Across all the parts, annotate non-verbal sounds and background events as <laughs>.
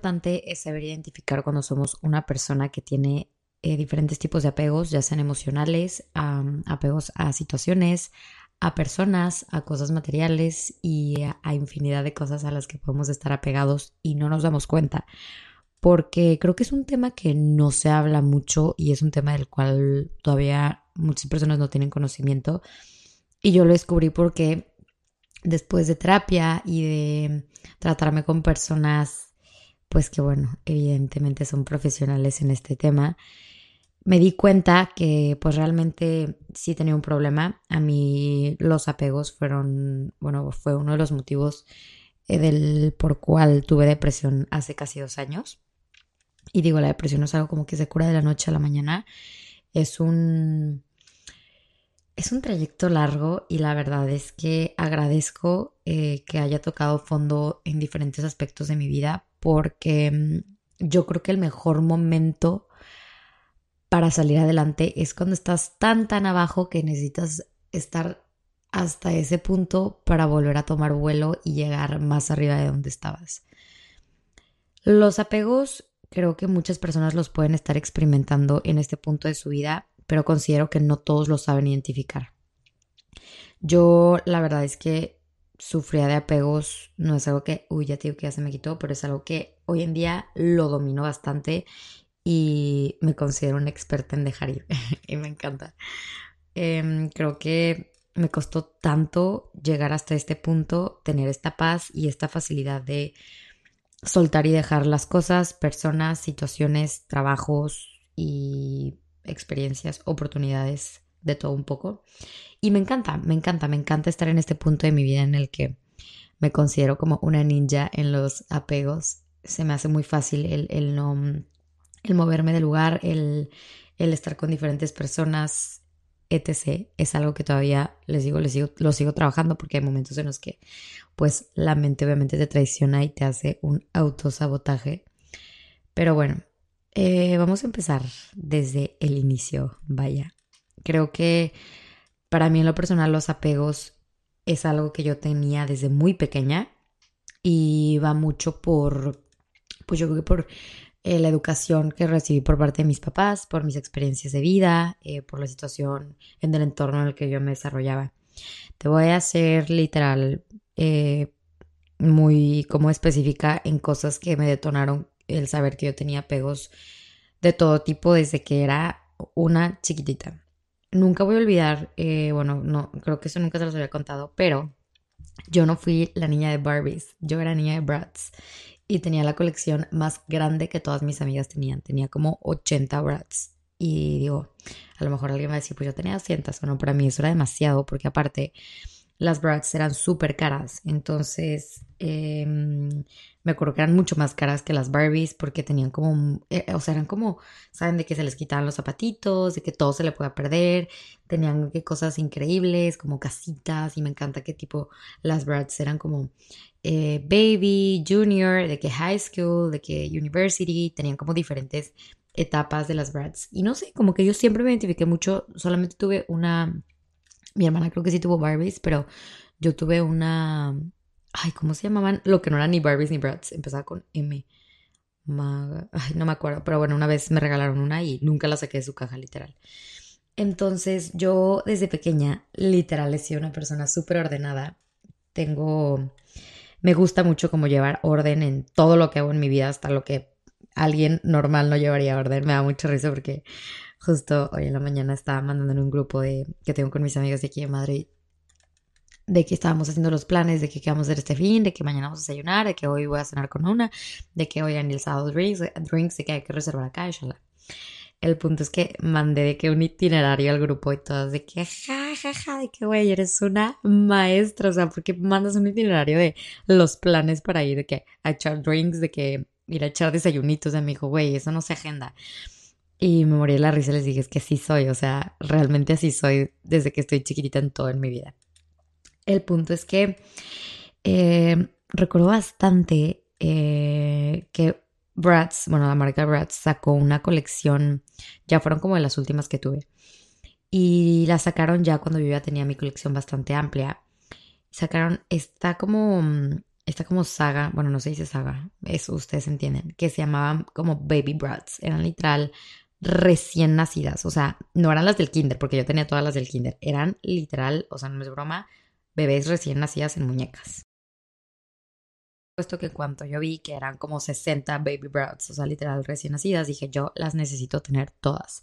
importante es saber identificar cuando somos una persona que tiene eh, diferentes tipos de apegos, ya sean emocionales, apegos a situaciones, a personas, a cosas materiales y a, infinidad de cosas a las que podemos estar apegados y no nos damos cuenta. Porque creo que es un tema que no se habla mucho y es un tema del cual todavía muchas personas no tienen conocimiento. Y yo lo descubrí porque después de terapia y de tratarme con personas pues que bueno, evidentemente son profesionales en este tema, me di cuenta que pues realmente sí tenía un problema. A mí los apegos fueron, bueno, fue uno de los motivos eh, del por cual tuve depresión hace casi dos años. Y digo, la depresión no es algo como que se cura de la noche a la mañana. Es un es un trayecto largo y la verdad es que agradezco eh, que haya tocado fondo en diferentes aspectos de mi vida porque mm, yo creo que el mejor momento para salir adelante es cuando estás tan tan abajo que necesitas estar hasta ese punto para volver a tomar vuelo y llegar más arriba de donde estabas. Los apegos creo que muchas personas los pueden estar experimentando en este punto de su vida pero considero que no todos lo saben identificar. Yo la verdad es que sufría de apegos, no es algo que, uy, ya te que ya se me quitó, pero es algo que hoy en día lo domino bastante y me considero una experta en dejar ir <laughs> y me encanta. Em, creo que me costó tanto llegar hasta este punto, tener esta paz y esta facilidad de soltar y dejar las cosas, personas, situaciones, trabajos y experiencias, oportunidades, de todo un poco. Y me encanta, me encanta, me encanta estar en este punto de mi vida en el que me considero como una ninja en los apegos. Se me hace muy fácil el, el no, el moverme de lugar, el, el estar con diferentes personas, etc. Es algo que todavía les digo, les sigo, lo sigo trabajando porque hay momentos en los que pues la mente obviamente te traiciona y te hace un autosabotaje. Pero bueno, eh, vamos a empezar desde el inicio, vaya. Creo que para mí en lo personal los apegos es algo que yo tenía desde muy pequeña y va mucho por, pues yo creo que por eh, la educación que recibí por parte de mis papás, por mis experiencias de vida, eh, por la situación en el entorno en el que yo me desarrollaba. Te voy a hacer literal muy como específica en cosas que me detonaron el saber que yo tenía apegos de todo tipo desde que era una chiquitita. Nunca voy a olvidar, eh, bueno, no, creo que eso nunca se los había contado, pero yo no fui la niña de Barbies, yo era niña de Bratz y tenía la colección más grande que todas mis amigas tenían, tenía como 80 Bratz. Y digo, a lo mejor alguien va a decir, pues yo tenía 200, bueno, para mí eso era demasiado, porque aparte las Bratz eran súper caras, entonces em, me acuerdo que eran mucho más caras que las Barbies porque tenían como, eh, o sea, eran como, saben, de que se les quitaban los zapatitos, de que todo se le pueda perder, tenían cosas increíbles como casitas y me encanta que tipo las Bratz eran como eh, baby, junior, de que high school, de que university, tenían como diferentes etapas de las Bratz y no sé, como que yo siempre me identifiqué mucho, solamente tuve una, mi hermana creo que sí tuvo Barbies, pero yo tuve una Ay, ¿cómo se llamaban? Lo que no eran ni Barbies ni Bratz. Empezaba con M. Ay, no me acuerdo. Pero bueno, una vez me regalaron una y nunca la saqué de su caja, literal. Entonces, yo desde pequeña, literal, he sido una persona súper ordenada. Tengo. Me gusta mucho como llevar orden en todo lo que hago en mi vida, hasta lo que alguien normal no llevaría orden. Me da mucha risa porque justo hoy en la mañana estaba mandando en un grupo de, que tengo con mis amigos de aquí de Madrid de que estábamos haciendo los planes de que qué vamos a hacer este fin, de que mañana vamos a desayunar, de que hoy voy a cenar con una, de que hoy en el sábado drinks, drinks, de que hay que reservar acá, inshallah. El punto es que mandé de que un itinerario al grupo y todas de que ja, ja, ja, de que güey, eres una maestra, o sea, porque mandas un itinerario de los planes para ir, de que a echar drinks, de que ir a echar desayunitos, de mi hijo, güey, eso no se agenda. Y me morí de la risa y les dije, es que sí soy, o sea, realmente así soy desde que estoy chiquitita en todo en mi vida. El punto es que eh, recuerdo bastante eh, que Bratz, bueno, la marca Bratz sacó una colección, ya fueron como de las últimas que tuve. Y la sacaron ya cuando yo ya tenía mi colección bastante amplia. Sacaron, está como, esta como saga, bueno, no se dice saga, eso ustedes entienden, que se llamaban como baby brats, eran literal recién nacidas, o sea, no eran las del kinder, porque yo tenía todas las del kinder, eran literal, o sea, no es broma, bebés recién nacidas en muñecas. Puesto que cuando yo vi que eran como 60 baby brats, o sea, literal recién nacidas, dije yo las necesito tener todas.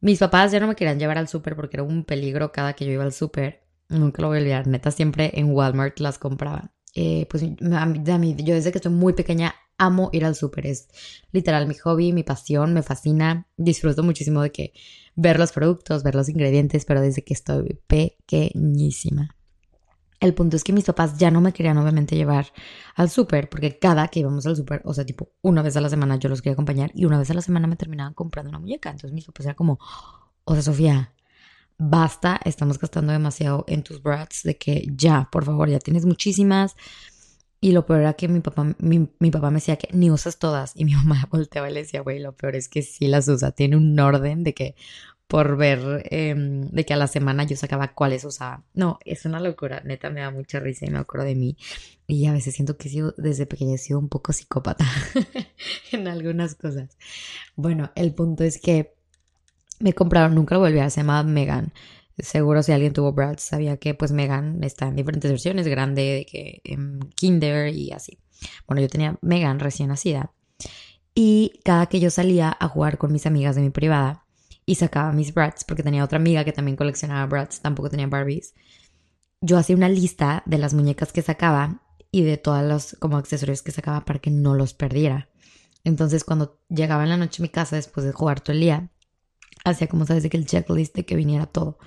Mis papás ya no me querían llevar al súper porque era un peligro cada que yo iba al súper. Nunca lo voy a olvidar, neta, siempre en Walmart las compraban. Eh, pues a mí, yo desde que estoy muy pequeña amo ir al súper. Es literal mi hobby, mi pasión, me fascina. Disfruto muchísimo de que ver los productos, ver los ingredientes, pero desde que estoy pequeñísima. El punto es que mis papás ya no me querían obviamente llevar al súper, porque cada que íbamos al súper, o sea, tipo una vez a la semana yo los quería acompañar y una vez a la semana me terminaban comprando una muñeca. Entonces mis papás eran como, o sea, Sofía, basta, estamos gastando demasiado en tus brats, de que ya, por favor, ya tienes muchísimas. Y lo peor era que mi papá, mi, papá me decía que ni usas todas. Y mi <laughs> mamá volteaba y le decía, güey, lo peor es que sí las usa. Tiene un orden de que por ver em, de que a la semana yo sacaba cuáles usaba. No, es una locura, neta me da mucha risa y me acuerdo de mí. Y a veces siento que he sido, desde pequeña he sido un poco psicópata <laughs> en algunas cosas. Bueno, el punto es que me compraron, nunca lo volví a, se llamaba Megan. Seguro si alguien tuvo Brad sabía que pues Megan está en diferentes versiones, grande, de que en Kinder y así. Bueno, yo tenía Megan recién nacida. Y cada que yo salía a jugar con mis amigas de mi privada, y sacaba mis brats, porque tenía otra amiga que también coleccionaba brats, tampoco tenía Barbies. Yo hacía una lista de las muñecas que sacaba y de todos los como accesorios que sacaba para que no los perdiera. Entonces, cuando llegaba en la noche a mi casa después de jugar todo el día, hacía como sabes de que el checklist de que viniera todo.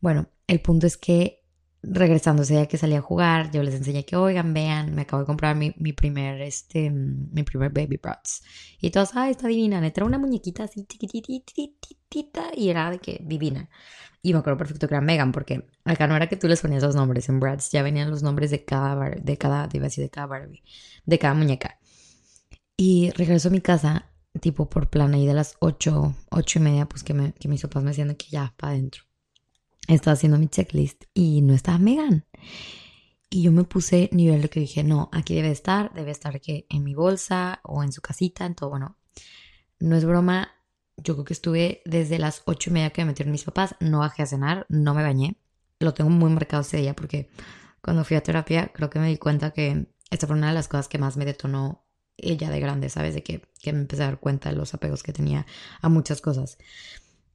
Bueno, el punto es que regresando ese día que salí a jugar, yo les enseñé que, oigan, vean, me acabo de comprar mi, primer, este, mi primer Baby Brats. Y todos, ay, está divina. Me trae una muñequita así chiquititita y era de que divina. Y me acuerdo perfecto que era Megan, porque acá no era que tú les ponías los nombres, en Bratz ya venían los nombres de cada, de cada, de cada Barbie, de cada muñeca. Y regreso a mi casa, tipo por plan ahí de las 8, 8 y media, pues que, me, que mis papás me decían que ya, para adentro. Estaba haciendo mi checklist y no estaba Megan. Y yo me puse nivel de que dije, no, aquí debe estar, debe estar que en mi bolsa o en su casita, en todo, bueno, no es broma, yo creo que estuve desde las ocho y media que me metieron mis papás, no bajé a cenar, no me bañé, lo tengo muy marcado ese día porque cuando fui a terapia creo que me di cuenta que esta fue una de las cosas que más me detonó ella de grande, ¿sabes? De que, que me empecé a dar cuenta de los apegos que tenía a muchas cosas.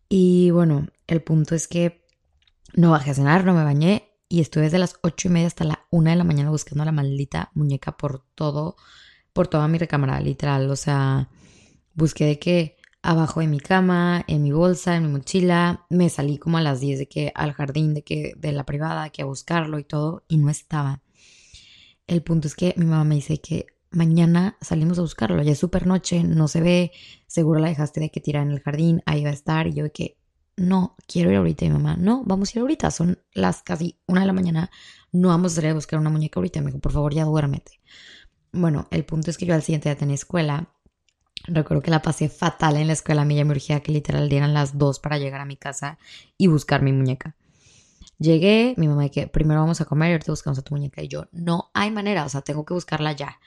Y bueno, el punto es que no bajé a cenar, no me bañé y estuve desde las ocho y media hasta la una de la mañana buscando la maldita muñeca por todo, por toda mi recámara, literal. O sea, busqué de que abajo de mi cama, en mi bolsa, en mi mochila. Me salí como a las 10 de que al jardín de que de la privada, que a buscarlo y todo, y no estaba. El punto es que mi mamá me dice que mañana salimos a buscarlo, ya es súper noche, no se ve, seguro la dejaste de que tirar en el jardín, ahí va a estar, y yo de que no, quiero ir ahorita. Y mi mamá, no, vamos a ir ahorita. Son las casi una de la mañana. No vamos a salir a buscar una muñeca ahorita. Me dijo, por favor, ya duérmete. Bueno, el punto es que yo al siguiente día tenía escuela. Recuerdo que la pasé fatal en la escuela. A mí ya me urgía que literal dieran las dos para llegar a mi casa y buscar mi muñeca. Llegué, mi mamá que primero vamos a comer y ahorita buscamos a tu muñeca. Y yo, no hay manera, o sea, tengo que buscarla ya.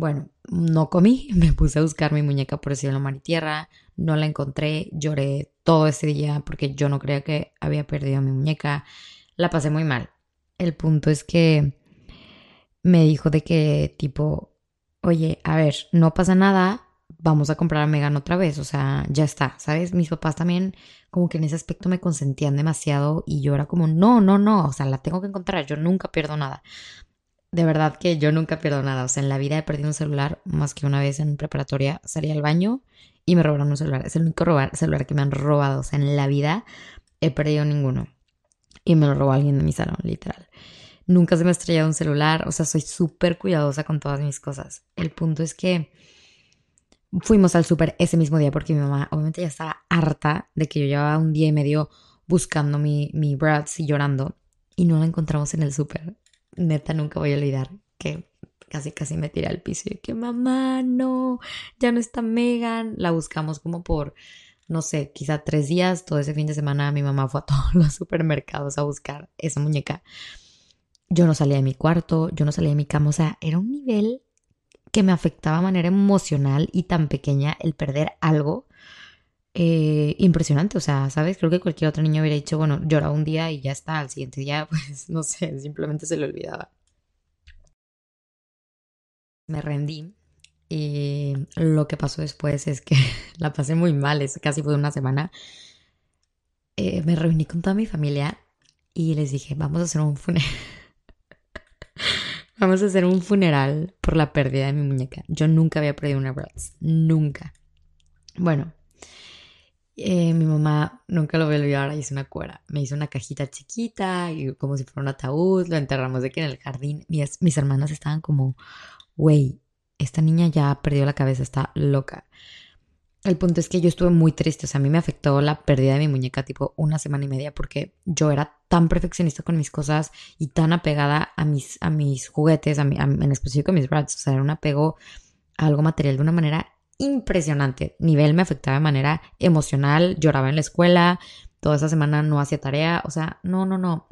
Bueno, no comí, <laughs> me puse a buscar mi muñeca por el cielo, mar y tierra, no la encontré, lloré todo ese día porque yo no creía que había perdido mi muñeca, la pasé muy mal. El punto es que me dijo de que tipo, oye, a ver, no pasa nada, vamos a comprar a Megan otra vez, o sea, ya está, ¿sabes? Mis papás también como que en ese aspecto me consentían demasiado y yo era como, no, no, no, o sea, la tengo que encontrar, yo nunca pierdo nada de verdad que yo nunca pierdo nada. O sea, en la vida he perdido un celular más que una vez en preparatoria. Salí al baño y me robaron un celular. Es el único celular que me han robado. O sea, en la vida he perdido ninguno. Y me lo robó alguien de mi salón, literal. Nunca se me ha estrellado un celular. O sea, soy súper cuidadosa con todas mis cosas. El punto es que fuimos al súper ese mismo día porque mi mamá obviamente ya estaba harta de que yo llevaba un día y medio buscando mi, mi y llorando. Y no la encontramos en el súper neta nunca voy a olvidar que casi casi me tiré al piso y que mamá, no, ya no está Megan. La buscamos como por, no sé, quizá tres días. Todo ese fin de semana mi mamá fue a <laughs> todos los supermercados a buscar esa muñeca. yo no salía de mi cuarto, yo no salía de mi cama, o sea, era un nivel que me afectaba de manera emocional y tan pequeña el perder algo eh, impresionante, o sea, ¿sabes? Creo que cualquier otro niño hubiera dicho, bueno, lloraba un día y ya está, al siguiente día, <laughs> pues, no sé, simplemente se le olvidaba. Me rendí y lo que pasó después es que <laughs> la pasé muy mal, es casi fue una semana. Eh, me reuní con toda mi familia y les dije, vamos a hacer un funeral. <laughs> vamos a hacer un funeral por la pérdida de mi muñeca. Yo nunca había perdido una Bratz, nunca. Bueno, eh, mi mamá nunca lo voy a olvidar, hizo una cuera. Me hizo una cajita chiquita y como si fuera un ataúd, lo enterramos de aquí en el jardín. Mis, mis hermanas estaban como, güey, esta niña ya perdió la cabeza, está loca. El punto es que yo estuve muy triste, o sea, a mí me afectó la pérdida de mi muñeca tipo una semana y media porque yo era tan perfeccionista con mis cosas y tan apegada a mis, a mis juguetes, a en específico a mis brats, o sea, era un apego a algo material de una manera impresionante. Nivel me afectaba de manera emocional, lloraba en la escuela, toda esa semana no hacía tarea, o sea, no, no, no.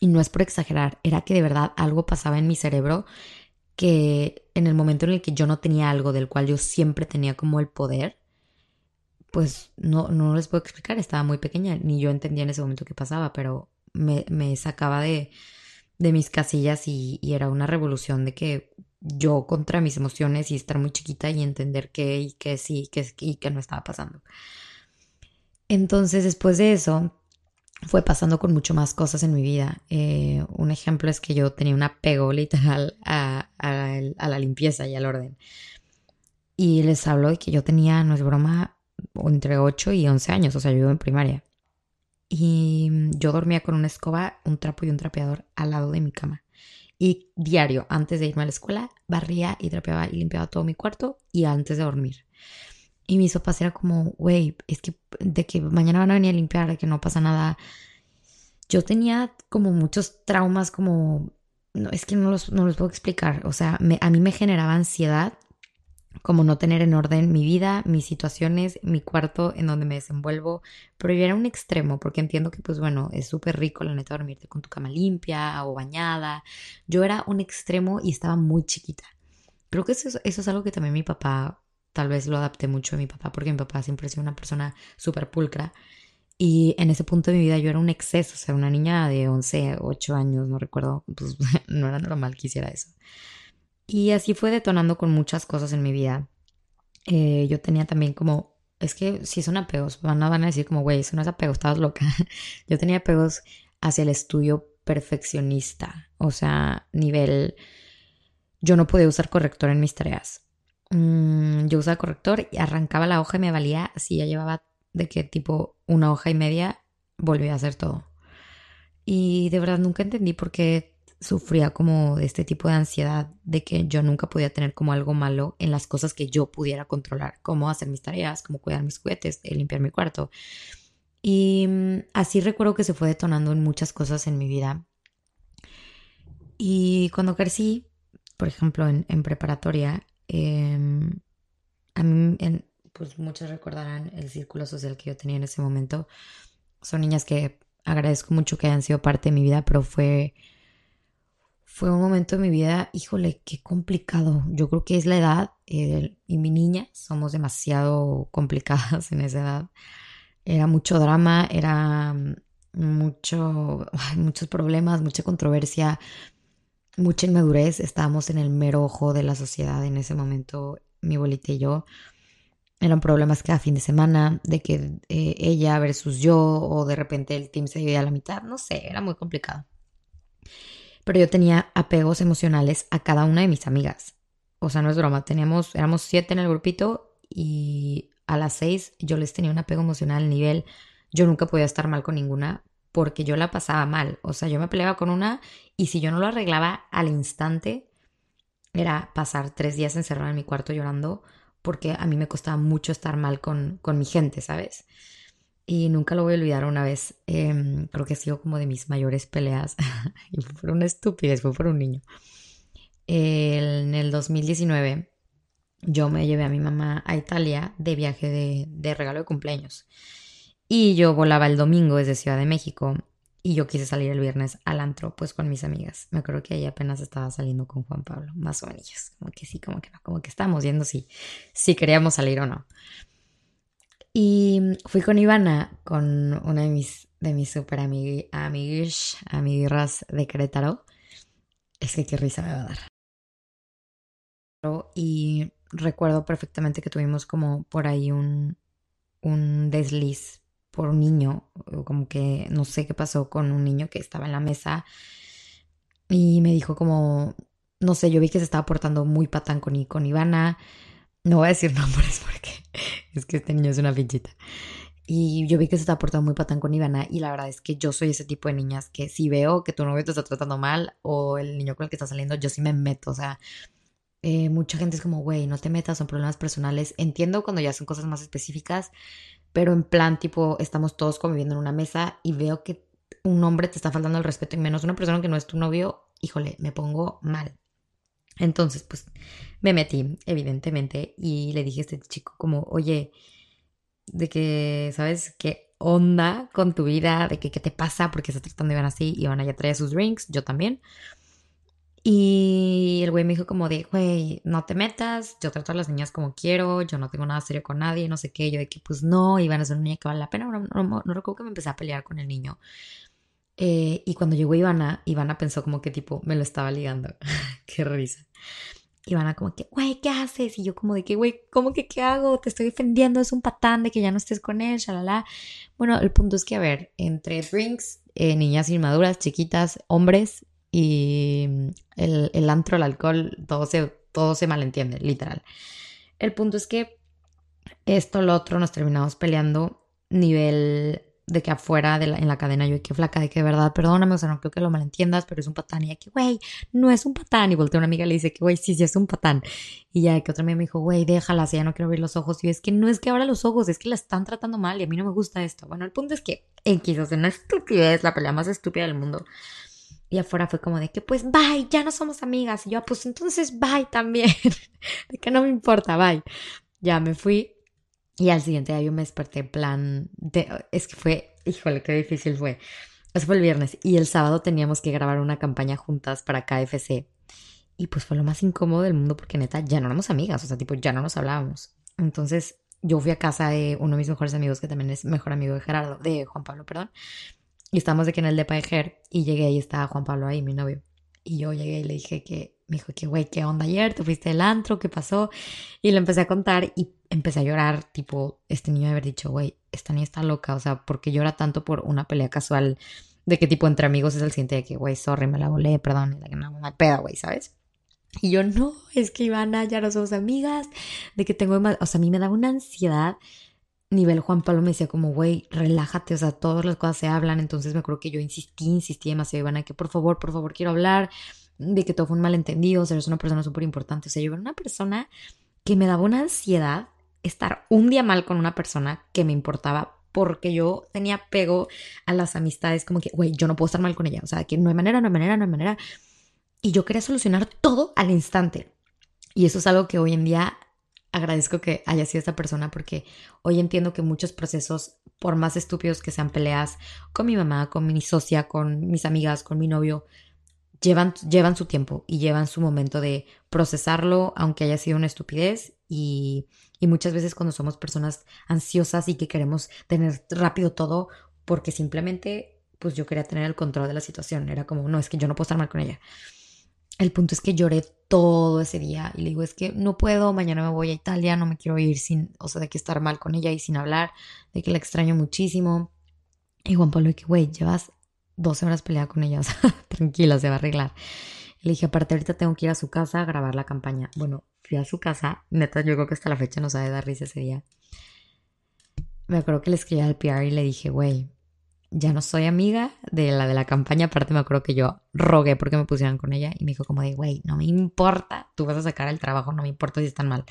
Y no es por exagerar, era que de verdad algo pasaba en mi cerebro que en el momento en el que yo no tenía algo del cual yo siempre tenía como el poder, pues no, no les puedo explicar, estaba muy pequeña, ni yo entendía en ese momento qué pasaba, pero me, sacaba de, de, mis casillas y, y, era una revolución de que yo contra mis emociones y estar muy chiquita y entender que y que sí que, y que no estaba pasando. Entonces después de eso, fue pasando con mucho más cosas en mi vida. Eh, un ejemplo es que yo tenía un apego literal a, la limpieza y al orden. Y les hablo de que yo tenía, no es broma, entre 8 y 11 años, o sea, yo vivo en primaria. Y yo dormía con una escoba, un trapo y un trapeador al lado de mi cama. Y diario, antes de irme a la escuela, barría y trapeaba y limpiaba todo mi cuarto y antes de dormir. Y mis papás era como, güey, es que de que mañana van a venir a limpiar, de que no pasa nada. Yo tenía como muchos traumas, como, no, es que no los, no los puedo explicar. O sea, a mí me generaba ansiedad como no tener en orden mi vida, mis situaciones, mi cuarto en donde me desenvuelvo, pero yo era un extremo porque entiendo que pues bueno, es súper rico la neta dormirte con tu cama limpia o bañada. Yo era un extremo y estaba muy chiquita. Creo que eso, es algo que también mi papá tal vez lo adapté mucho a mi papá porque mi papá siempre ha sido una persona súper pulcra. Y en ese punto de mi vida yo era un exceso, o sea, una niña de 11, 8 años, no recuerdo, pues <laughs> no era normal que hiciera eso. Y así fue detonando con muchas cosas en mi vida. Eh, yo tenía también como, es que si son apegos, van a, van a decir como, güey, eso no es apego, estabas loca. <laughs> yo tenía apegos hacia el estudio perfeccionista, o sea, nivel, yo no podía usar corrector en mis tareas. Mm, yo usaba corrector y arrancaba la hoja y me valía, si ya llevaba de que tipo una hoja y media, volvía a hacer todo. Y de verdad nunca entendí por qué sufría como de este tipo de ansiedad de que yo nunca podía tener como algo malo en las cosas que yo pudiera controlar, como hacer mis tareas, como cuidar mis juguetes, eh, limpiar mi cuarto. Y mm, así recuerdo que se fue detonando en muchas cosas en mi vida. Y cuando crecí, por ejemplo, en, preparatoria, Em, a mí, pues muchos recordarán el círculo social que yo tenía en ese momento. Son niñas que agradezco mucho que hayan sido parte de mi vida, pero fue, fue un momento de mi vida, híjole, qué complicado. Yo creo que es la edad y mi niña, somos demasiado complicadas <laughs> en esa edad. Era mucho drama, era mucho, <laughs> muchos problemas, mucha controversia, mucha inmadurez, estábamos en el mero ojo de la sociedad en ese momento, mi bolita y yo. Eran problemas cada fin de semana, de que eh, ella versus yo, o de repente el team se dividía a la mitad, no sé, era muy complicado. Pero yo tenía apegos emocionales a cada una de mis amigas. O sea, no es broma, teníamos, éramos siete en el grupito y a las seis yo les tenía un apego emocional al nivel, yo nunca podía estar mal con ninguna porque yo la pasaba mal. O sea, yo me peleaba con una y si yo no lo arreglaba al instante, era pasar tres días encerrada en mi cuarto llorando porque a mí me costaba mucho estar mal con, con mi gente, ¿sabes? Y nunca lo voy a olvidar una vez, em, creo que ha sido como de mis mayores peleas, <laughs> y fue por una estupidez, fue por un niño. en el 2019 yo me llevé a mi mamá a Italia de viaje de, de regalo de cumpleaños. Y yo volaba el domingo desde Ciudad de México y yo quise salir el viernes al antro, pues con mis amigas. Me acuerdo que ahí apenas estaba saliendo con Juan Pablo, más o menos. Como que sí, como que no, como que estábamos viendo si, si queríamos salir o no. Y fui con Ivana, con una de mis, de mis super amig amiguirras de Querétaro. Es que qué risa me va a dar. Y recuerdo perfectamente que tuvimos como por ahí un, un desliz por un niño, como que no sé qué pasó con un niño que estaba en la mesa y me dijo como, no sé, yo vi que se estaba portando muy patán con, con Ivana, no voy a decir <laughs> nombres porque es que este niño es una fichita. Y yo vi que se estaba portando muy patán con Ivana y la verdad es que yo soy ese tipo de niñas que si veo que tu novio te está tratando mal o el niño con el que está saliendo, yo sí me meto, o sea, eh, mucha gente es como, güey, no te metas, son problemas personales. Entiendo cuando ya son cosas más específicas, pero en plan tipo estamos todos conviviendo en una mesa y veo que un hombre te está faltando el respeto y menos una persona que no es tu novio, híjole, me pongo mal. Entonces, pues me metí, evidentemente, y le dije a este chico como, oye, de que, ¿sabes qué onda con tu vida? De que qué te pasa, porque estás tratando de ver así, y van ya traer sus drinks, yo también. Y el güey me dijo como de, güey, no te metas, yo trato a las niñas como quiero, yo no tengo nada serio con nadie, no sé qué, yo de que pues no, a ser una niña que vale la pena, no, no, recuerdo que me empecé a pelear con el niño. Eh, y cuando llegó Ivana, Ivana pensó como que tipo me lo estaba ligando, <laughs> qué risa. Ivana como que, güey, ¿qué haces? Y yo como de que, güey, ¿cómo que qué hago? Te estoy defendiendo, es un patán de que ya no estés con él, shalala. Bueno, el punto es que, a ver, entre drinks, eh, niñas inmaduras, chiquitas, hombres, y el, el antro, el alcohol, todo se, todo se malentiende, literal. El punto es que esto, lo otro, nos terminamos peleando nivel de que afuera de la, en la cadena yo, que flaca, de que de verdad, perdóname, o sea, no creo que lo malentiendas, pero es un patán. Y ya que, güey, no es un patán. Y volteé a una amiga y le dice que, güey, sí, sí es un patán. Y ya que otra amiga me dijo, güey, déjala, si ya no quiero abrir los ojos. Y es que no es que abra los ojos, es que la están tratando mal y a mí no me gusta esto. Bueno, el punto es que X, o sea, una estupidez, la pelea más estúpida del mundo. Y afuera fue como de que, pues, bye, ya no somos amigas. Y yo, pues entonces, bye también. <laughs> de que no me importa, bye. Ya me fui. Y al siguiente día yo me desperté en plan, de, es que fue, híjole, qué difícil fue. Eso fue el viernes. Y el sábado teníamos que grabar una campaña juntas para KFC. Y pues fue lo más incómodo del mundo porque neta ya no éramos amigas, o sea, tipo, ya no nos hablábamos. Entonces yo fui a casa de uno de mis mejores amigos, que también es mejor amigo de Gerardo, de Juan Pablo, perdón. Y estábamos de en el de Paejer y llegué y estaba Juan Pablo ahí, mi novio. Y yo llegué y le dije que, me dijo que, güey, ¿qué onda ayer? ¿Te fuiste del antro? ¿Qué pasó? Y le empecé a contar y empecé a llorar, tipo, este niño de haber dicho, güey, esta niña está loca, o sea, porque llora tanto por una pelea casual de que tipo entre amigos es el siguiente de que, güey, sorry, me la volé, perdón, y que no, me peda, güey, ¿sabes? Y yo, no, es que Ivana, ya no somos amigas, de que tengo o sea, a mí me da una ansiedad nivel Juan Pablo me decía como, güey, relájate, o sea, todas las cosas se hablan, entonces me acuerdo que yo insistí, insistí demasiado, Ivana, que por favor, por favor, quiero hablar, de que todo fue un malentendido, o sea, eres una persona súper importante, o sea, yo era una persona que me daba una ansiedad estar un día mal con una persona que me importaba porque yo tenía apego a las amistades, como que, güey, yo no puedo estar mal con ella, o sea, que no hay manera, no hay manera, no hay manera, y yo quería solucionar todo al instante. Y eso es algo que hoy en día agradezco que haya sido esta persona porque hoy entiendo que muchos procesos, por más estúpidos que sean peleas con mi mamá, con mi socia, con mis amigas, con mi novio, llevan, llevan su tiempo y llevan su momento de procesarlo, aunque haya sido una estupidez. Y, y muchas veces cuando somos personas ansiosas y que queremos tener rápido todo, porque simplemente, pues yo quería tener el control de la situación. Era como, no, es que yo no puedo estar mal con ella. El punto es que lloré todo ese día y le digo, es que no puedo, mañana me voy a Italia, no me quiero ir sin, o sea, de que estar mal con ella y sin hablar, de que la extraño muchísimo. Y Juan Pablo, que güey, llevas 12 horas peleada con ella, <laughs> o sea, tranquila, se va a arreglar. Le dije, aparte ahorita tengo que ir a su casa a grabar la campaña. Bueno, fui a su casa, neta, yo creo que hasta la fecha no sabe dar risa ese día. Me acuerdo que le escribí al PR y le dije, güey, ya no soy amiga de la de la campaña. Aparte me acuerdo que yo rogué porque me pusieran con ella y me dijo como de, güey, no me importa, tú vas a sacar el trabajo, no me importa si están mal.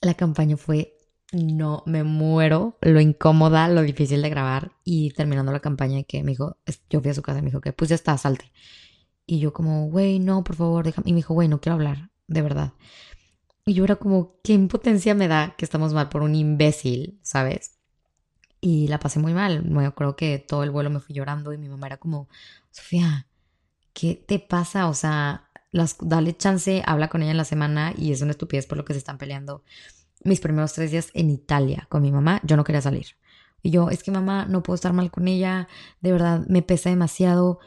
La campaña fue, no, me muero, lo incómoda, lo difícil de grabar y terminando la campaña que me dijo, yo fui a su casa y me dijo que pues ya está, salte. Y yo como, güey, no, por favor, déjame. Y me dijo, güey, no quiero hablar, de verdad. Y yo era como, qué impotencia me da que estamos mal por un imbécil, ¿sabes? Y la pasé muy mal. Me acuerdo que todo el vuelo me fui llorando y mi mamá era como, Sofía, ¿qué te pasa? O sea, las, dale chance, habla con ella en la semana y es una estupidez por lo que se están peleando. Mis primeros tres días en Italia con mi mamá, yo no quería salir. Y yo, es que mamá, no puedo estar mal con ella, de verdad, me pesa demasiado.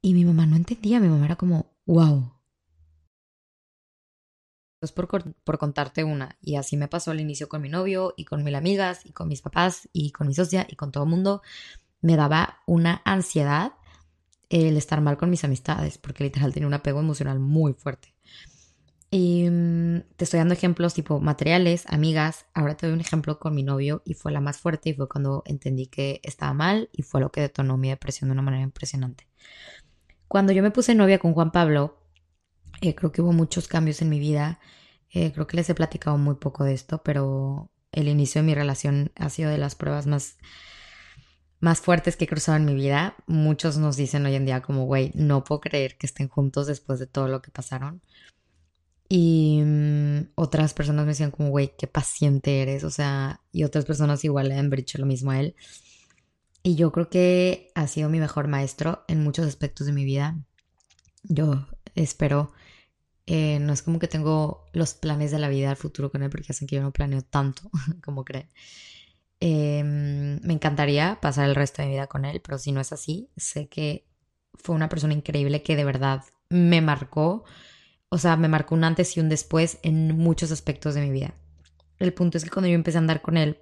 Y mi mamá no entendía, mi mamá era como, wow. Por, por contarte una, y así me pasó al inicio con mi novio y con mil amigas y con mis papás y con mi socia y con todo el mundo, me daba una ansiedad el estar mal con mis amistades, porque literal tenía un apego emocional muy fuerte. Y mm, te estoy dando ejemplos tipo materiales, amigas. Ahora te doy un ejemplo con mi novio y fue la más fuerte y fue cuando entendí que estaba mal y fue lo que detonó mi depresión de una manera impresionante. Cuando yo me puse novia con Juan Pablo, eh, creo que hubo muchos cambios en mi vida. Eh, creo que les he platicado muy poco de esto, pero el inicio de mi relación ha sido de las pruebas más más fuertes que he cruzado en mi vida. Muchos nos dicen hoy en día como, güey, no puedo creer que estén juntos después de todo lo que pasaron. Y mm, otras personas me decían como, güey, qué paciente eres. O sea, y otras personas igual le han dicho lo mismo a él. Y yo creo que ha sido mi mejor maestro en muchos aspectos de mi vida. Yo espero, eh, no es como que tengo los planes de la vida al futuro con él porque hacen que yo no planeo tanto <laughs> como creen. Em, me encantaría pasar el resto de mi vida con él, pero si no es así, sé que fue una persona increíble que de verdad me marcó, o sea, me marcó un antes y un después en muchos aspectos de mi vida. El punto es que cuando yo empecé a andar con él,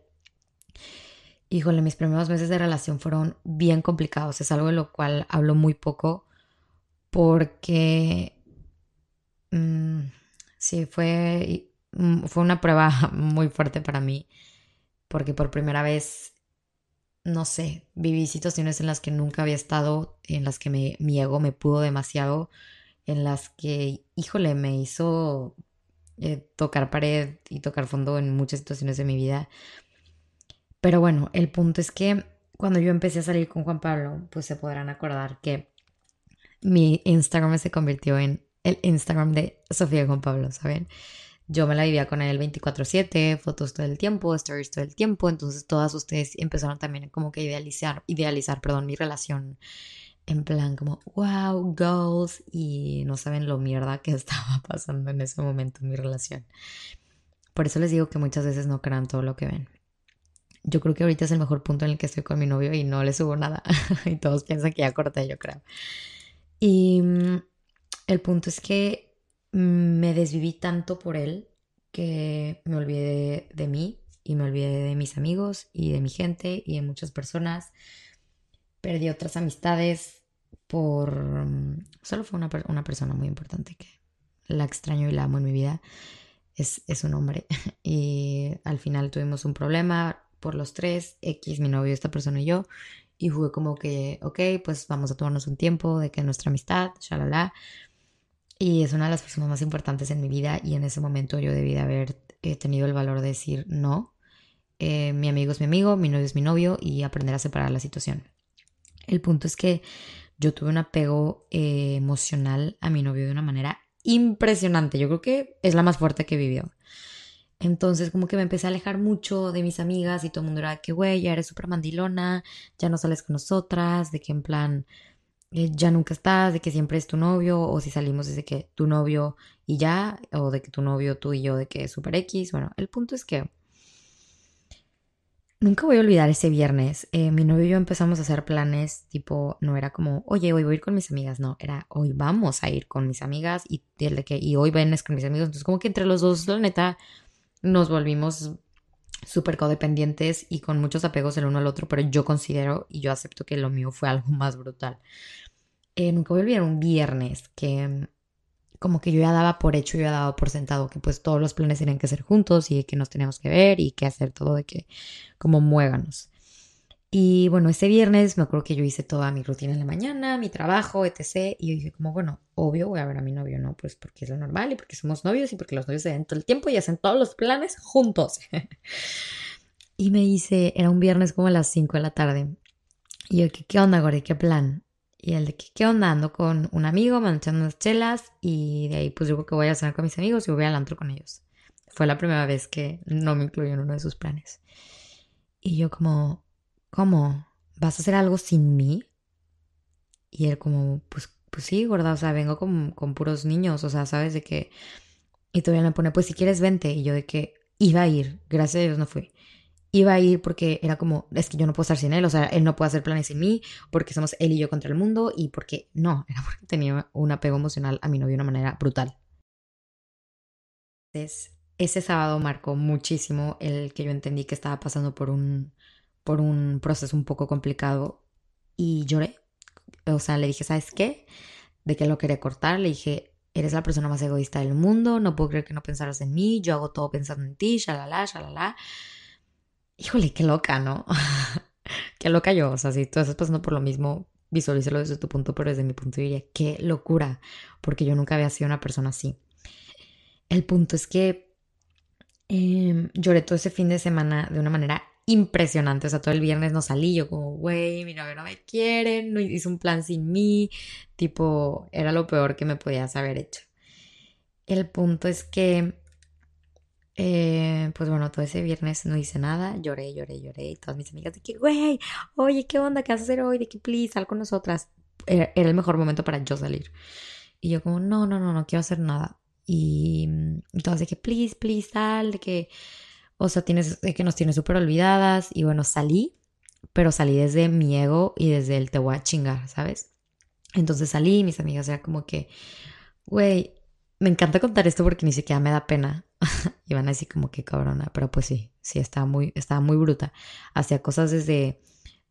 híjole, mis primeros meses de relación fueron bien complicados, es algo de lo cual hablo muy poco porque mm, sí, fue, mm, fue una prueba <laughs> muy fuerte para mí porque por primera vez, no sé, viví situaciones en las que nunca había estado, en las que me, mi ego me pudo demasiado, en las que, híjole, me hizo eh, tocar pared y tocar fondo en muchas situaciones de mi vida. Pero bueno, el punto es que cuando yo empecé a salir con Juan Pablo, pues se podrán acordar que mi Instagram se convirtió en el Instagram de Sofía Juan Pablo, ¿saben? yo me la vivía con él 24/7, fotos todo el tiempo, stories todo el tiempo, entonces todas ustedes empezaron también como que idealizar, idealizar, perdón, mi relación en plan como, wow, goals, y no saben lo mierda que <laughs> estaba pasando en ese momento en mi relación. Por eso les digo que muchas veces no crean todo lo que ven. Yo creo que ahorita es el mejor punto en el que estoy con mi novio y no le subo nada. <laughs> y todos piensan que ya corté, yo creo. Y mm, el punto es que me desviví tanto por él que me olvidé de, mí y me olvidé de mis amigos y de mi gente y de muchas personas. Perdí otras amistades por... Solo fue una, una persona muy importante que la extraño y la amo en mi vida. Es, es un hombre. <laughs> Y al final tuvimos un problema por los tres, X, mi novio, esta persona y yo. Y fue como que, ok, pues vamos a tomarnos un tiempo de que nuestra amistad, shalala. Y es una de las personas más importantes en mi vida y en ese momento yo debí de haber eh, tenido el valor de decir no. Eh, mi amigo es mi amigo, mi novio es mi novio y aprender a separar la situación. El punto es que yo tuve un apego eh, emocional a mi novio de una manera impresionante. Yo creo que es la más fuerte que vivió. Entonces como que me empecé a alejar mucho de mis amigas y todo el mundo era que, güey, ya eres súper mandilona, ya no sales con nosotras, de que en plan, eh, ya nunca estás, de que siempre es tu novio, o si salimos desde que tu novio y ya, o de que tu novio, tú y yo, de que es super X. Bueno, el punto es que nunca voy a olvidar ese viernes. Eh, mi novio y yo empezamos a hacer planes, tipo, no era como, oye, hoy voy a ir con mis amigas, no, era hoy vamos a ir con mis amigas y, de que, y hoy vienes con mis amigos. Entonces, como que entre los dos, la neta, nos volvimos súper codependientes y con muchos apegos el uno al otro, pero yo considero y yo acepto que lo mío fue algo más brutal. Eh, nunca voy a olvidar un viernes que mm, como que yo ya daba por hecho, yo ya daba por sentado que pues todos los planes tenían que ser juntos y que nos teníamos que ver y que hacer todo de que como muéganos. Y bueno, ese viernes me acuerdo que yo hice toda mi rutina en la mañana, mi trabajo, etc. Y yo dije como, bueno, obvio voy a ver a mi novio, ¿no? Pues porque es lo normal y porque somos novios y porque los novios se ven todo el tiempo y hacen todos los planes juntos. <laughs> y me hice, era un viernes como a las 5 de la tarde. Y yo, ¿qué, qué onda, Gore? ¿Qué plan? Y el de, ¿qué, onda? Ando con un amigo, me echando unas chelas y de ahí pues yo que voy a cenar con mis amigos y voy al antro con ellos. Fue la primera vez que no me incluyó en uno de sus planes. Y yo como, ¿cómo? ¿Vas a hacer algo sin mí? Y él como, pues, pues sí, gorda, o sea, vengo con, con puros niños, o sea, ¿sabes de qué? Y todavía me pone, pues si quieres vente. Y yo de que iba a ir, gracias a Dios no fui. Iba a ir porque era como, es que yo no puedo estar sin él, o sea, él no puede hacer planes sin mí, porque somos él y yo contra el mundo, y porque no, <laughs> era porque tenía un apego emocional a mi novio de una manera brutal. Entonces, ese sábado marcó muchísimo el que yo entendí que estaba pasando por un, por un proceso un poco complicado y lloré. O sea, le dije, ¿sabes qué? De que lo quería cortar, le dije, eres la persona más egoísta del mundo, no puedo creer que no pensaras en mí, yo hago todo pensando en ti, shalala, shalala. Híjole, qué loca, ¿no? <laughs> qué loca yo, o sea, si tú estás pasando por lo mismo, visualízalo desde tu punto, pero desde mi punto diría, qué locura, porque yo nunca había sido una persona así. El punto es que em, lloré todo ese fin de semana de una manera impresionante. O sea, todo el viernes no salí, yo como, güey, mi novio no me quiere, no hizo un plan sin mí. Tipo, era lo peor que me podías haber hecho. El punto es que, eh, pues bueno, todo ese viernes no hice nada, lloré, lloré, lloré. Y todas mis amigas de que, güey, oye, ¿qué onda? ¿Qué vas a hacer hoy? De que, please, sal con nosotras. Era, el mejor momento para yo salir. Y yo como, no, no, no, no quiero hacer nada. Y, y todas de que, please, please, sal, de que o sea, tienes, que nos tiene súper olvidadas. Y bueno, salí, pero salí desde mi ego y desde el te voy a chingar, ¿sabes? Entonces salí mis amigas eran como que, güey, me encanta contar esto porque ni siquiera me da pena. <laughs> y van a decir como que cabrona, pero pues sí, sí, estaba muy, estaba muy bruta. Hacía cosas desde,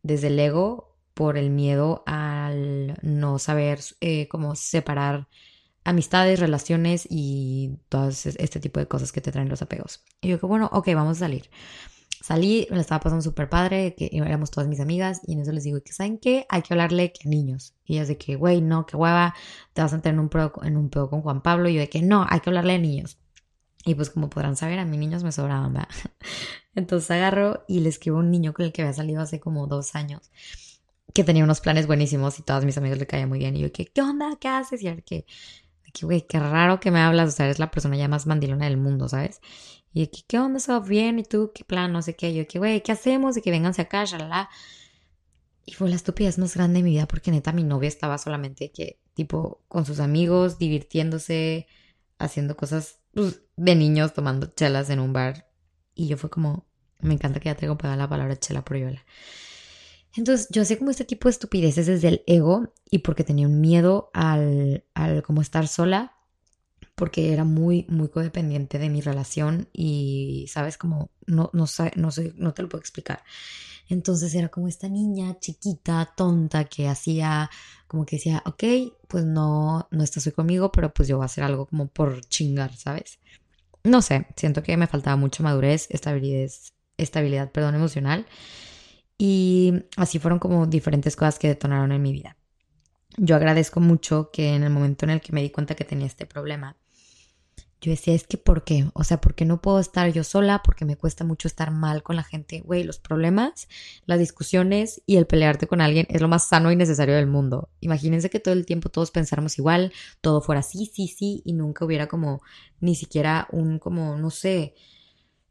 desde el ego por el miedo al no saber eh, cómo separar amistades, relaciones y todo este tipo de cosas que te traen los apegos. Y yo que bueno, ok, vamos a salir. Salí, me la estaba pasando súper padre, que éramos todas mis amigas, y en eso les digo que, ¿saben qué? Hay que hablarle que a niños. Y ellas de que, güey, no, qué hueva, te vas a entrar en un, pedo, en un pedo con Juan Pablo. Y yo de que, no, hay que hablarle a niños. Y pues como podrán saber, a mis niños me sobraban, ¿verdad? <laughs> Entonces agarro y le escribo a un niño con el que había salido hace como dos años, que tenía unos planes buenísimos y todas mis amigas le caían muy bien. Y yo que, ¿qué onda? ¿Qué haces? Y ver que que, güey, qué raro que me hablas, o sea, eres la persona ya más mandilona del mundo, ¿sabes? Y de que, ¿qué onda? ¿Eso bien? ¿Y tú qué plan? No sé qué. Yo, que, güey, ¿qué hacemos? De que venganse acá, la Y fue la estupidez más grande de mi vida porque neta mi novia estaba solamente que, tipo, con sus amigos, divirtiéndose, haciendo cosas pues, de niños, tomando chelas en un bar. Y yo fue como, me encanta que ya tengo pegada la palabra chela por yola. Entonces yo hacía como este tipo de estupideces desde el ego y porque tenía un miedo al, al como estar sola, porque era muy, muy codependiente de mi relación y, sabes, como no, no, no, sé, no te lo puedo explicar. Entonces era como esta niña chiquita, tonta, que hacía, como que decía, ok, pues no, no estás hoy conmigo, pero pues yo voy a hacer algo como por chingar, ¿sabes? No sé, siento que me faltaba mucha madurez, estabilidad, estabilidad, perdón, emocional. Y así fueron como diferentes cosas que detonaron en mi vida. Yo agradezco mucho que en el momento en el que me di cuenta que tenía este problema, yo decía, es que ¿por qué? O sea, ¿por qué no puedo estar yo sola? Porque me cuesta mucho estar mal con la gente. Güey, los problemas, las discusiones y el pelearte con alguien es lo más sano y necesario del mundo. Imagínense que todo el tiempo todos pensáramos igual, todo fuera sí, sí, sí, y nunca hubiera como ni siquiera un, como, no sé,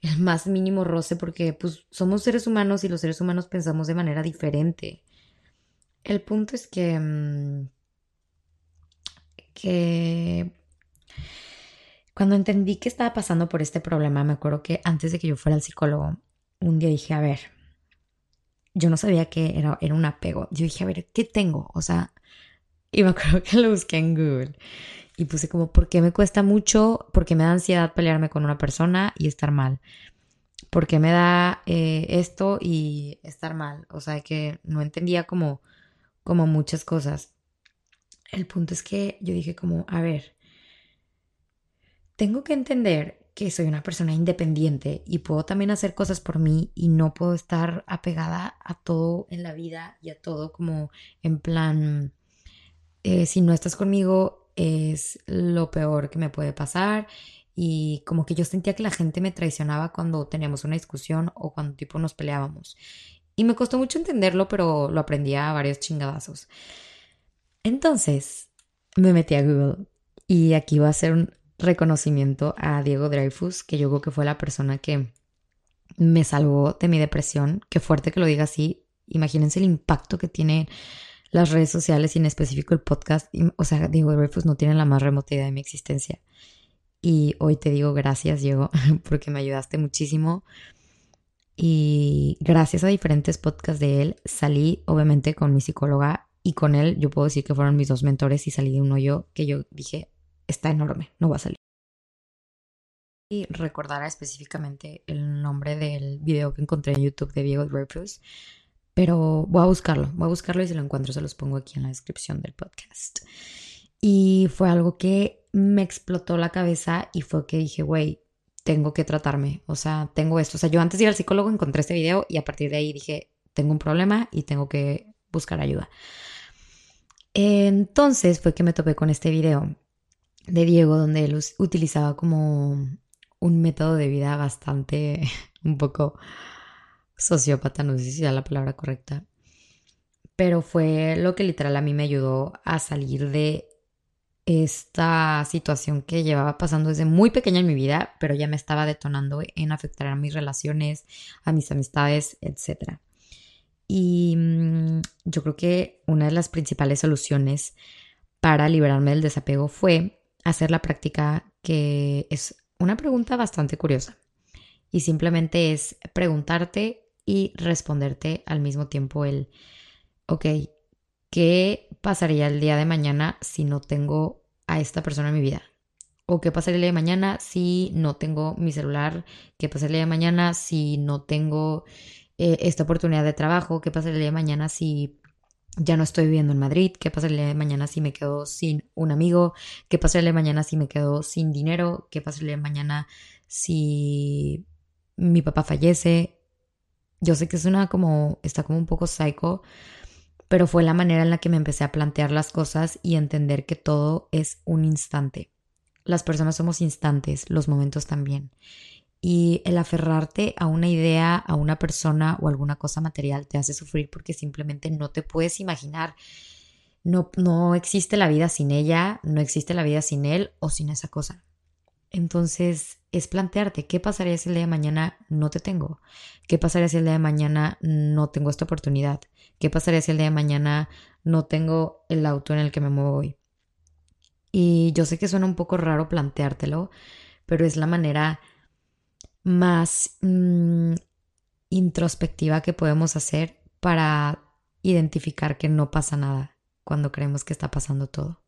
el más mínimo roce porque pues somos seres humanos y los seres humanos pensamos de manera diferente. El punto es que mm, que cuando entendí que estaba pasando por este problema, me acuerdo que antes de que yo fuera al psicólogo, un día dije, a ver, yo no sabía que era, era un apego. Yo dije, a ver, ¿qué tengo? O sea, y me acuerdo que lo busqué en Google y puse como, ¿por qué me cuesta mucho? Porque me da ansiedad pelearme con una persona y estar mal. ¿Por qué me da eh, esto y estar mal? O sea, que no entendía como, como muchas cosas. El punto es que yo dije como, a ver, tengo que entender que soy una persona independiente y puedo también hacer cosas por mí y no puedo estar apegada a todo en la vida y a todo como en plan, eh, si no estás conmigo, es lo peor que me puede pasar y como que yo sentía que la gente me traicionaba cuando teníamos una discusión o cuando tipo nos peleábamos. Y me costó mucho entenderlo, pero lo aprendí a varios chingadazos. Entonces me metí a Google y aquí va a hacer un reconocimiento a Diego Dreyfus, que yo creo que fue la persona que me salvó de mi depresión. Qué fuerte que lo diga así, imagínense el impacto que tienen las redes sociales y en específico el podcast. O sea, digo, pues no tienen la más remota idea de mi existencia. Y hoy te digo gracias, Diego, <laughs> porque me ayudaste muchísimo. Y gracias a diferentes podcasts de él, salí obviamente con mi psicóloga y con él yo puedo decir que fueron mis dos mentores y salí de un hoyo que yo dije, está enorme, no va a salir. Y recordará específicamente el nombre del video que encontré en YouTube de Diego Dreyfus, pero voy a buscarlo, voy a buscarlo y si lo encuentro se los pongo aquí en la descripción del podcast. Y fue algo que me explotó la cabeza y fue que dije, güey, tengo que tratarme, o sea, tengo esto. O sea, yo antes de ir al psicólogo encontré este video y a partir de ahí dije, tengo un problema y tengo que buscar ayuda. Entonces fue que me topé con este video de Diego donde él utilizaba como un método de vida bastante, <laughs> un poco sociópata, no sé si sea la palabra correcta, pero fue lo que literal a mí me ayudó a salir de esta situación que llevaba pasando desde muy pequeña en mi vida, pero ya me estaba detonando en afectar a mis relaciones, a mis amistades, etc. Y mm, yo creo que una de las principales soluciones para liberarme del desapego fue hacer la práctica que es una pregunta bastante curiosa. Y simplemente es preguntarte y responderte al mismo tiempo el, ok, ¿qué pasaría el día de mañana si no tengo a esta persona en mi vida? ¿O qué pasaría el día de mañana si no tengo mi celular? ¿Qué pasaría el día de mañana si no tengo eh, esta oportunidad de trabajo, qué pasa el día de mañana si ya no estoy viviendo en Madrid, qué pasa el día de mañana si me quedo sin un amigo, qué pasa el día de mañana si me quedo sin dinero, qué pasa el día de mañana si mi papá fallece. Yo sé que es una como, está como un poco psycho, pero fue la manera en la que me empecé a plantear las cosas y entender que todo es un instante. Las personas somos instantes, los momentos también y el aferrarte a una idea, a una persona o alguna cosa material te hace sufrir porque simplemente no te puedes imaginar. No, no existe la vida sin ella, no existe la vida sin él o sin esa cosa. Entonces es plantearte, ¿qué pasaría si el día de mañana no te tengo? ¿Qué pasaría si el día de mañana no tengo esta oportunidad? ¿Qué pasaría si el día de mañana no tengo el auto en el que me muevo hoy? Y yo sé que suena un poco raro planteártelo, pero es la manera más mm, introspectiva que podemos hacer para identificar que no pasa nada cuando creemos que está pasando todo.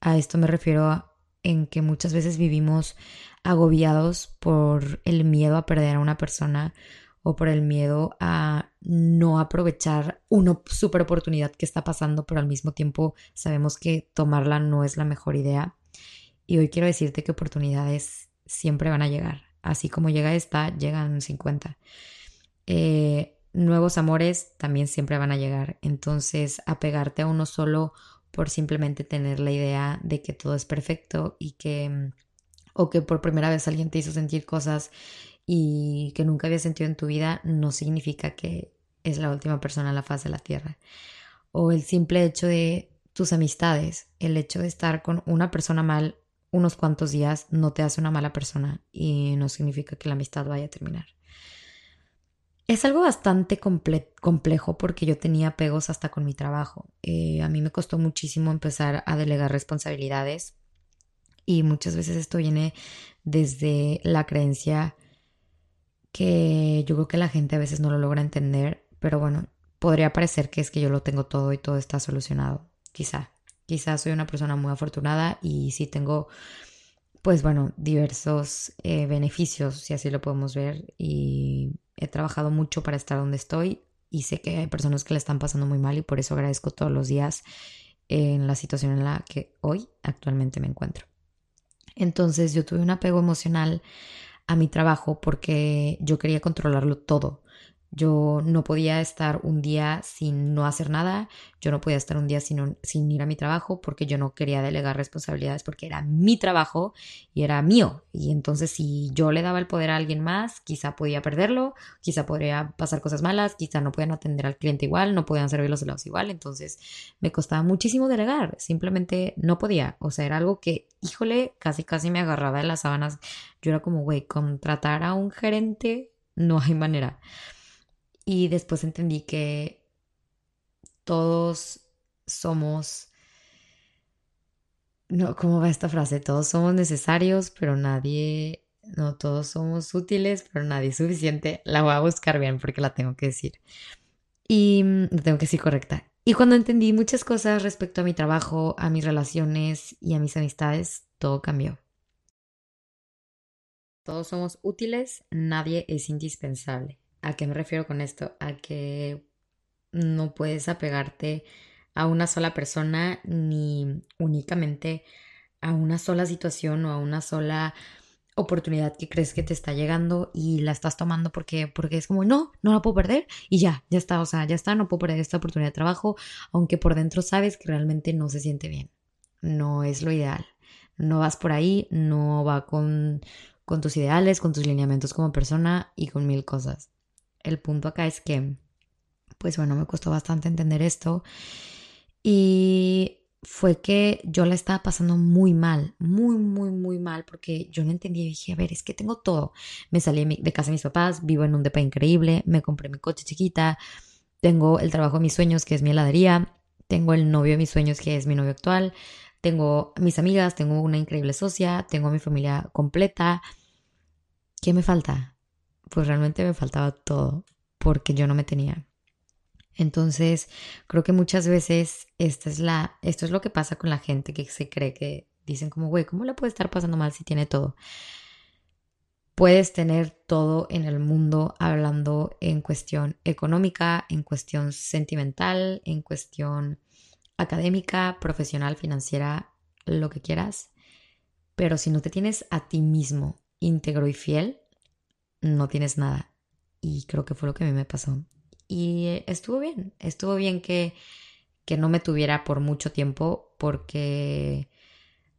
A esto me refiero en que muchas veces vivimos agobiados por el miedo a perder a una persona o por el miedo a no aprovechar una super oportunidad que está pasando, pero al mismo tiempo sabemos que tomarla no es la mejor idea. Y hoy quiero decirte que oportunidades siempre van a llegar así como llega esta, llegan 50. Eh, nuevos amores también siempre van a llegar. Entonces, apegarte a uno solo por simplemente tener la idea de que todo es perfecto y que, mm, o que por primera vez alguien te hizo sentir cosas y que nunca habías sentido en tu vida, no significa que es la última persona en la faz de la tierra. O el simple hecho de tus amistades, el hecho de estar con una persona mal unos cuantos días no te hace una mala persona y no significa que la amistad vaya a terminar. Es algo bastante complejo porque yo tenía apegos hasta con mi trabajo. Eh, a mí me costó muchísimo empezar a delegar responsabilidades y muchas veces esto viene desde la creencia que yo creo que la gente a veces no lo logra entender, pero bueno, podría parecer que es que yo lo tengo todo y todo está solucionado, quizá. Quizás soy una persona muy afortunada y sí tengo, pues bueno, diversos eh, beneficios, si así lo podemos ver. Y he trabajado mucho para estar donde estoy y sé que hay personas que le están pasando muy mal y por eso agradezco todos los días en la situación en la que hoy actualmente me encuentro. Entonces yo tuve un apego emocional a mi trabajo porque yo quería controlarlo todo. Yo no podía estar un día sin no hacer nada, yo no podía estar un día sin, sin, ir a mi trabajo porque yo no quería delegar responsabilidades porque era mi trabajo y era mío. Y entonces si yo le daba el poder a alguien más, quizá podía perderlo, quizá podría pasar cosas malas, quizá no podían atender al cliente igual, no podían servir los helados igual. Entonces me costaba muchísimo delegar, simplemente no podía. O sea, era algo que, híjole, casi casi me agarraba de las sábanas. Yo era como, güey, contratar a un gerente no hay manera. Y después entendí que todos somos... No, ¿cómo va esta frase? Todos somos necesarios, pero nadie... No, todos somos útiles, pero nadie es suficiente. La voy a buscar bien porque la tengo que decir. Y mm, la tengo que decir correcta. Y cuando entendí muchas cosas respecto a mi trabajo, a mis relaciones y a mis amistades, todo cambió. Todos somos útiles, nadie es indispensable. ¿A qué me refiero con esto? A que no puedes apegarte a una sola persona ni únicamente a una sola situación o a una sola oportunidad que crees que te está llegando y la estás tomando porque, porque es como, no, no la puedo perder y ya, ya está, o sea, ya está, no puedo perder esta oportunidad de trabajo, aunque por dentro sabes que realmente no se siente bien, no es lo ideal, no vas por ahí, no va con, con tus ideales, con tus lineamientos como persona y con mil cosas. El punto acá es que, pues bueno, me costó bastante entender esto y fue que yo la estaba pasando muy mal, muy, muy, muy mal, porque yo no entendía y dije, a ver, es que tengo todo. Me salí de casa de mis papás, vivo en un depa increíble, me compré mi coche chiquita, tengo el trabajo de mis sueños, que es mi heladería, tengo el novio de mis sueños, que es mi novio actual, tengo mis amigas, tengo una increíble socia, tengo mi familia completa. ¿Qué me falta? Pues realmente me faltaba todo porque yo no me tenía. Entonces, creo que muchas veces esta es la, esto es lo que pasa con la gente que se cree que dicen como, güey, ¿cómo le puede estar pasando mal si tiene todo? Puedes tener todo en el mundo hablando en cuestión económica, en cuestión sentimental, en cuestión académica, profesional, financiera, lo que quieras. Pero si no te tienes a ti mismo íntegro y fiel, no tienes nada. Y creo que fue lo que a mí me pasó. Y estuvo bien, estuvo bien que, que no me tuviera por mucho tiempo porque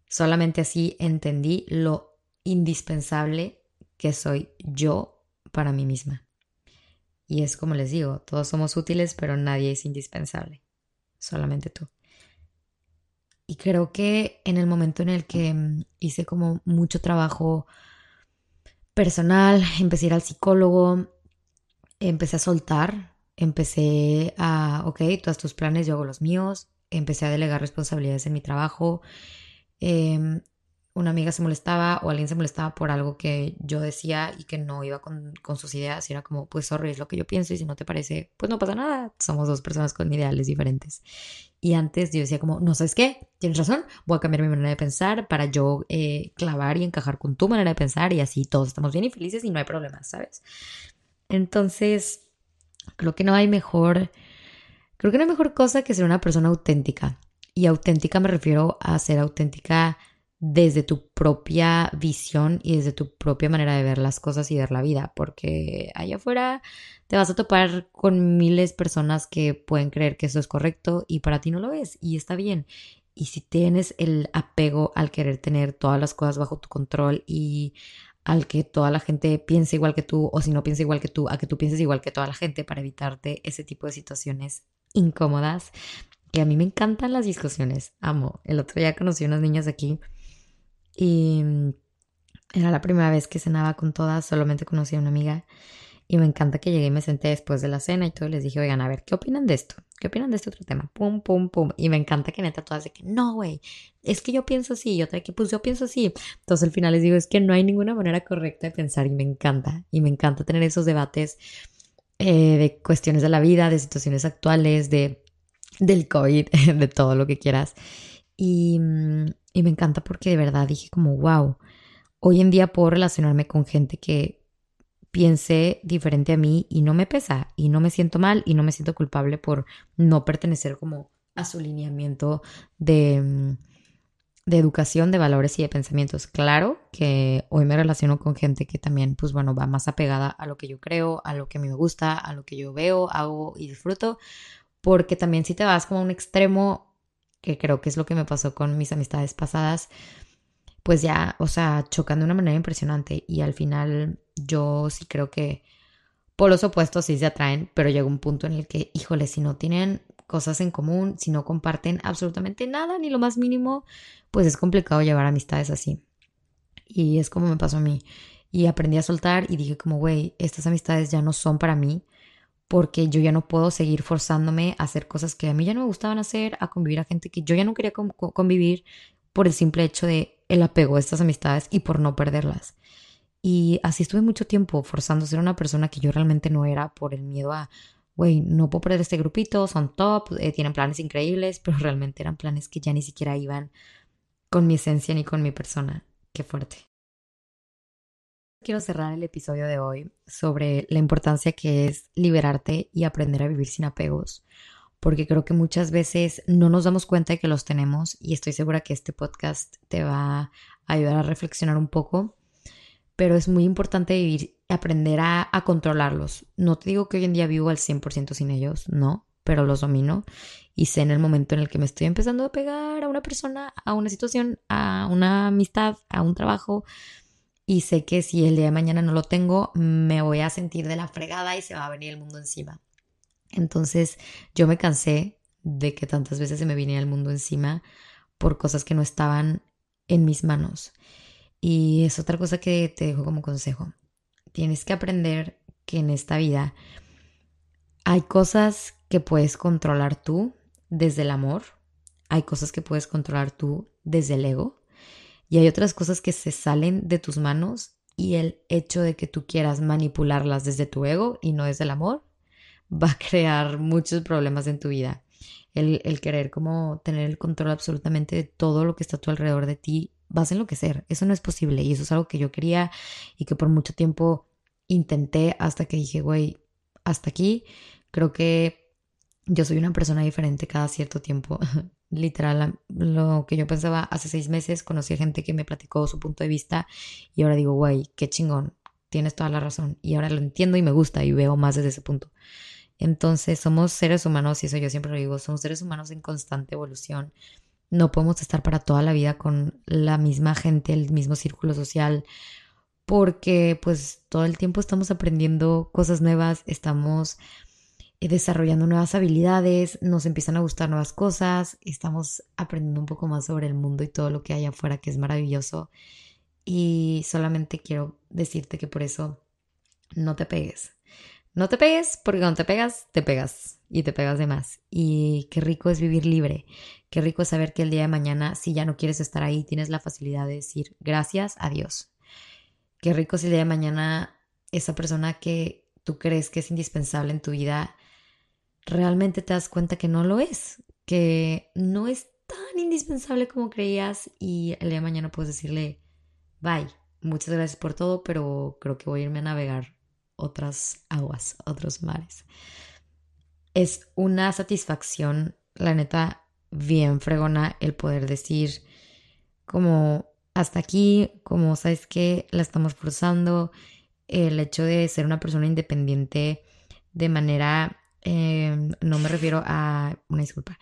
solamente así entendí lo indispensable que soy yo para mí misma. Y es como les digo, todos somos útiles, pero nadie es indispensable solamente tú. Y creo que en el momento en el que mm, hice como mucho trabajo personal, empecé a ir al psicólogo, empecé a soltar, empecé a, ok, todos tus planes, yo hago los míos, empecé a delegar responsabilidades en mi trabajo, eh, una amiga se molestaba o alguien se molestaba por algo que yo decía y que no iba con, sus ideas era como, pues sorry, es lo que yo pienso y si no te parece, pues no pasa nada, somos dos personas con ideales diferentes. Y antes yo decía como, no sabes qué, tienes razón, voy a cambiar mi manera de pensar para yo eh, clavar y encajar con tu manera de pensar y así todos estamos bien y felices y no hay problemas, ¿sabes? Entonces, creo que no hay mejor, creo que no hay mejor cosa que ser una persona auténtica. Y auténtica me refiero a ser auténtica desde tu propia visión y desde tu propia manera de ver las cosas y ver la vida, porque allá afuera te vas a topar con miles de personas que pueden creer que eso es correcto y para ti no lo es y está bien. Y si tienes el apego al querer tener todas las cosas bajo tu control y al que toda la gente piense igual que tú o si no piensa igual que tú, a que tú pienses igual que toda la gente para evitarte ese tipo de situaciones incómodas, que a mí me encantan las discusiones, amo. El otro día conocí unas niñas aquí y era la primera vez que cenaba con todas, solamente conocí a una amiga. Y me encanta que llegué y me senté después de la cena y todo. Les dije, oigan, a ver, ¿qué opinan de esto? ¿Qué opinan de este otro tema? Pum, pum, pum. Y me encanta que neta todas de que, no, güey, es que yo pienso así. Y otra que, pues yo pienso así. Entonces al final les digo, es que no hay ninguna manera correcta de pensar y me encanta. Y me encanta tener esos debates eh, de cuestiones de la vida, de situaciones actuales, de, del COVID, <laughs> de todo lo que quieras. Y, y me encanta porque de verdad dije como, wow, hoy en día puedo relacionarme con gente que piense diferente a mí y no me pesa y no me siento mal y no me siento culpable por no pertenecer como a su lineamiento de, mm, de educación, de valores y de pensamientos. Claro que hoy me relaciono con gente que también, pues bueno, va más apegada a lo que yo creo, a lo que a mí me gusta, a lo que yo veo, hago y disfruto, porque también si te vas como a un extremo que creo que es lo que me pasó con mis amistades pasadas, pues ya, o sea, chocan de una manera impresionante y al final yo sí creo que por los opuestos sí se atraen, pero llega un punto en el que, híjole, si no tienen cosas en común, si no comparten absolutamente nada, ni lo más mínimo, pues es complicado llevar amistades así. Y es como me pasó a mí. Y aprendí a soltar y dije como, güey, estas amistades ya no son para mí porque yo ya no puedo seguir forzándome a hacer cosas que a mí ya no me gustaban hacer, a convivir a gente que yo ya no quería convivir por el simple hecho de el apego a estas amistades y por no perderlas. Y así estuve mucho tiempo forzando a ser una persona que yo realmente no era por el miedo a, güey, no puedo perder este grupito, son top, eh, tienen planes increíbles, <laughs> pero realmente eran planes que ya ni siquiera iban con mi esencia ni con mi persona. Qué fuerte quiero cerrar el episodio de hoy sobre la importancia que es liberarte y aprender a vivir sin apegos, porque creo que muchas veces no nos damos cuenta de que los tenemos y estoy segura que este podcast te va a ayudar a reflexionar un poco, pero es muy importante vivir, aprender a, a controlarlos. No te digo que hoy en día vivo al 100% sin ellos, no, pero los domino y sé en el momento en el que me estoy empezando a pegar a una persona, a una situación, a una amistad, a un trabajo, y sé que si el día de mañana no lo tengo, me voy a sentir de la fregada y se va a venir el mundo encima. Entonces yo me cansé de que tantas veces se me viniera el mundo encima por cosas que no estaban en mis manos. Y es otra cosa que te dejo como consejo. Tienes que aprender que en esta vida hay cosas que puedes controlar tú desde el amor, hay cosas que puedes controlar tú desde el ego y hay otras cosas que se salen de tus manos y el hecho de que tú quieras manipularlas desde tu ego y no desde el amor <laughs> va a crear muchos problemas en tu vida. El, el, querer como tener el control absolutamente de todo lo que está a tu alrededor de ti, vas a enloquecer. Eso no es posible y eso es algo que yo quería y que por mucho tiempo intenté hasta que dije, güey, hasta aquí. Creo que yo soy una persona diferente cada cierto tiempo. <laughs> literal, lo que yo pensaba hace seis meses, conocí a gente que me platicó su punto de vista y ahora digo, guay, qué chingón, tienes toda la razón. Y ahora lo entiendo y me gusta y veo más desde ese punto. Entonces, somos seres humanos, y eso yo siempre lo digo, somos seres humanos en constante evolución. No podemos estar para toda la vida con la misma gente, el mismo círculo social, porque pues todo el tiempo estamos aprendiendo cosas nuevas, estamos eh, desarrollando nuevas habilidades, nos empiezan a gustar nuevas cosas, estamos aprendiendo un poco más sobre el mundo y todo lo que hay afuera, que es maravilloso. Y solamente quiero decirte que por eso no te pegues. No te pegues porque cuando te pegas, te pegas y te pegas de más. Y qué rico es vivir libre. Qué rico es saber que el día de mañana, si ya no quieres estar ahí, tienes la facilidad de decir gracias a Dios. Qué rico es el día de mañana esa persona que tú crees que es indispensable en tu vida realmente te das cuenta que no lo es, que no es tan indispensable como creías y el día de mañana puedes decirle, bye, muchas gracias por todo, pero creo que voy a irme a navegar otras aguas, otros mares. Es una satisfacción, la neta, bien fregona el poder decir como hasta aquí, como sabes que la estamos forzando, el hecho de ser una persona independiente de manera Em, no me refiero a, una disculpa,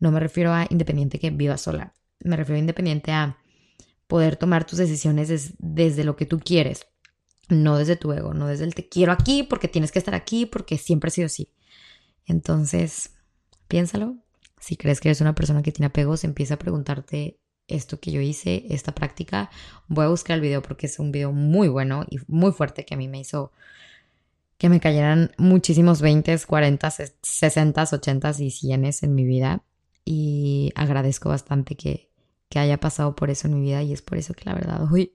no me refiero a independiente que viva sola, me refiero a independiente a poder tomar tus decisiones desde lo que tú quieres, no desde tu ego, no desde el te quiero aquí porque tienes que estar aquí porque siempre ha sido así. Entonces, piénsalo. Si crees que eres una persona que tiene apegos, empieza a preguntarte esto que yo hice, esta práctica. Voy a buscar el video porque es un video muy bueno y muy fuerte que a mí me hizo que me cayeran muchísimos 20, 40, 60, 80 y 100 en mi vida. Y agradezco bastante que, que haya pasado por eso en mi vida y es por eso que la verdad hoy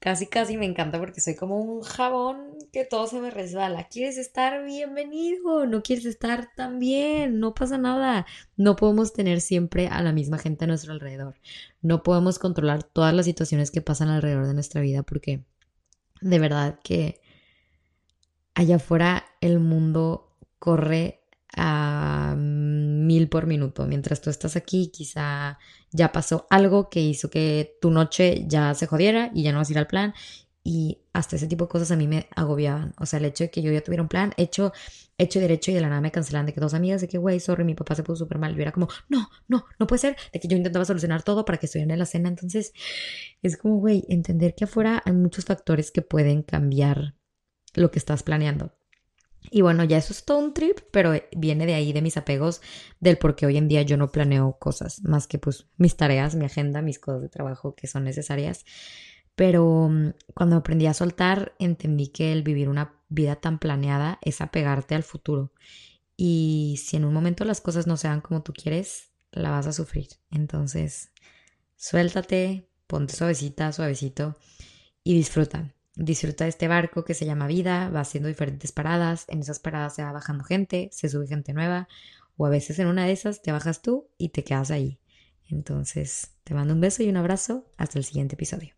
casi casi me encanta porque soy como un jabón que todo se me resbala. ¿Quieres estar bienvenido? ¿No quieres estar tan bien? No pasa nada. No podemos tener siempre a la misma gente a nuestro alrededor. No podemos controlar todas las situaciones que pasan alrededor de nuestra vida porque de verdad que allá afuera el mundo corre a mil por minuto. Mientras tú estás aquí, quizá ya pasó algo que hizo que tu noche ya se jodiera y ya no vas a ir al plan. Y hasta ese tipo de cosas a mí me agobiaban. O sea, el hecho de que yo ya tuviera un plan hecho, hecho derecho y de la nada me cancelan de que dos amigas de que, güey, sorry, mi papá se puso súper mal. Yo era como, no, no, no puede ser. De que yo intentaba solucionar todo para que estuvieran en la cena. Entonces, es como, güey, entender que afuera hay muchos factores que pueden cambiar lo que estás planeando. Y bueno, ya eso es todo un trip, pero viene de ahí, de mis apegos, del por qué hoy en día yo no planeo cosas, más que pues mis tareas, mi agenda, mis cosas de trabajo que son necesarias. Pero mm, cuando aprendí a soltar, entendí que el vivir una vida tan planeada es apegarte al futuro. Y si en un momento las cosas no sean como tú quieres, la vas a sufrir. Entonces, suéltate, ponte suavecita, suavecito y disfruta. Disfruta de este barco que se llama vida, va haciendo diferentes paradas, en esas paradas se va bajando gente, se sube gente nueva, o a veces en una de esas te bajas tú y te quedas ahí. Entonces, te mando un beso y un abrazo, hasta el siguiente episodio.